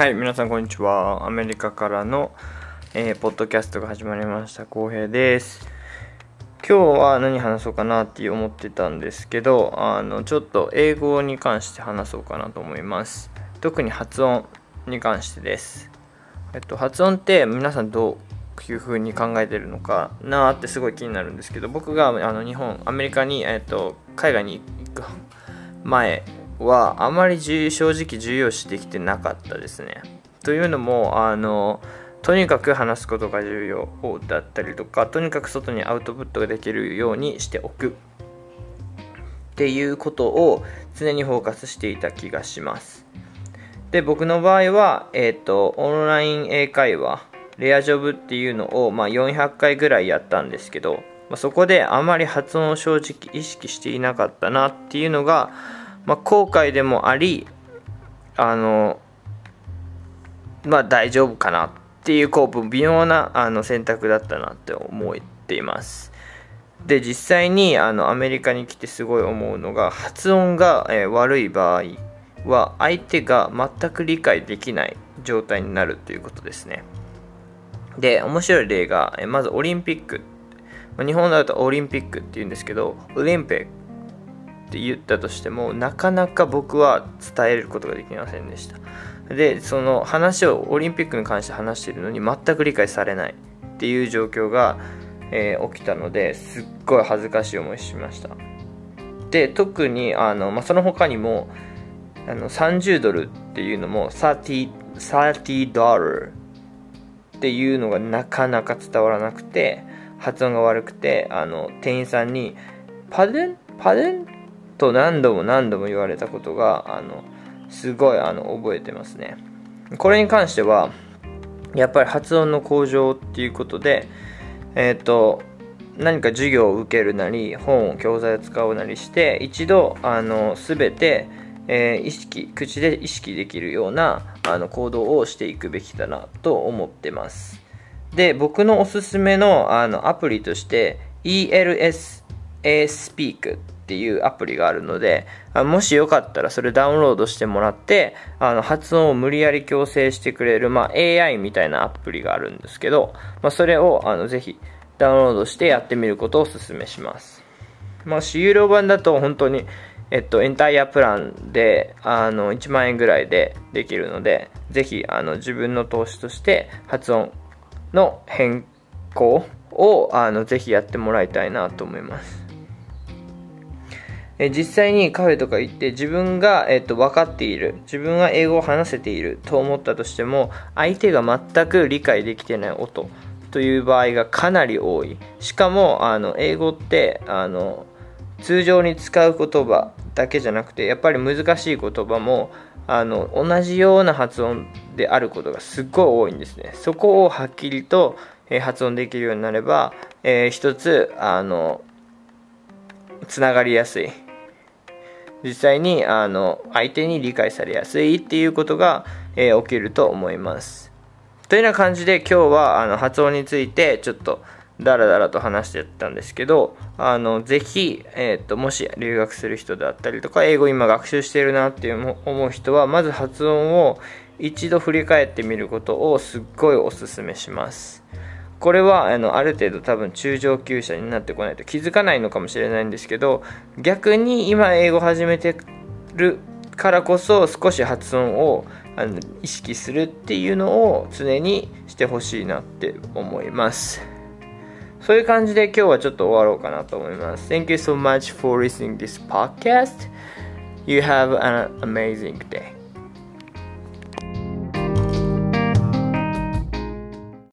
はい、皆さんこんにちは。アメリカからの、えーポッドキャストが始まりました。浩平です。今日は何話そうかなって思ってたんですけど、あの、ちょっと英語に関して話そうかなと思います。特に発音に関してです。えっと、発音って皆さんどういう風に考えてるのかなってすごい気になるんですけど、僕があの日本、アメリカに、えっと、海外に行く前はあまり正直重要視できてなかったですね。というのもあのとにかく話すことが重要だったりとかとにかく外にアウトプットができるようにしておくっていうことを常にフォーカスしていた気がします。で僕の場合は、えっとオンライン英会話レアジョブっていうのを、まあ、400回ぐらいやったんですけど、まあ、そこであまり発音を正直意識していなかったなっていうのが、まあ、後悔でもありあのまあ大丈夫かなっていうこう微妙なあの選択だったなって思っています。で実際にあのアメリカに来てすごい思うのが発音が、え悪い場合は相手が全く理解できない状態になるということですね。で面白い例がえまずオリンピック。日本だとオリンピックって言うんですけどオリンピック。って言ったとしてもなかなか僕は伝えることができませんでしたでその話をオリンピックに関して話してるのに全く理解されないっていう状況が、えー起きたのですっごい恥ずかしい思いしましたで特にあの、まあ、その他にもあの30ドルっていうのも30 30ドルっていうのがなかなか伝わらなくて発音が悪くてあの店員さんに「パデンパデン?」と何度も何度も言われたことがあのすごいあの覚えてますね。これに関してはやっぱり発音の向上っていうことでえっ、と何か授業を受けるなり本を教材を使うなりして一度あの全て、えー意識口で意識できるようなあの行動をしていくべきだなと思ってます。で僕のおすすめのあのアプリとして ELS A Speak っていうアプリがあるのであもしよかったらそれダウンロードしてもらってあの発音を無理やり強制してくれる、まあ、AI みたいなアプリがあるんですけど、まあ、それをあのぜひダウンロードしてやってみることをお勧めします。まあ、有料版だと本当に、えっと、エンタイアプランであの1万円ぐらいでできるのでぜひあの自分の投資として発音の変更をあのぜひやってもらいたいなと思います。え実際にカフェとか行って自分が、えっと、分かっている自分は英語を話せていると思ったとしても相手が全く理解できてない音という場合がかなり多い。しかもあの英語ってあの通常に使う言葉だけじゃなくてやっぱり難しい言葉もあの同じような発音であることがすっごい多いんですね。そこをはっきりと、えー発音できるようになれば、えー一つあのつながりやすい。実際にあの相手に理解されやすいっていうことが、えー起きると思います。というような感じで今日はあの発音についてちょっとダラダラと話してたんですけどあのぜひ、えー、ともし留学する人だったりとか英語今学習してるなっていう思う人はまず発音を一度振り返ってみることをすっごいおすすめします。これはあのある程度多分中上級者になってこないと気づかないのかもしれないんですけど逆に今英語始めてるからこそ少し発音をあの意識するっていうのを常にしてほしいなって思いますそういう感じで今日はちょっと終わろうかなと思います。Thank you so much for listening this podcast. You have an amazing day.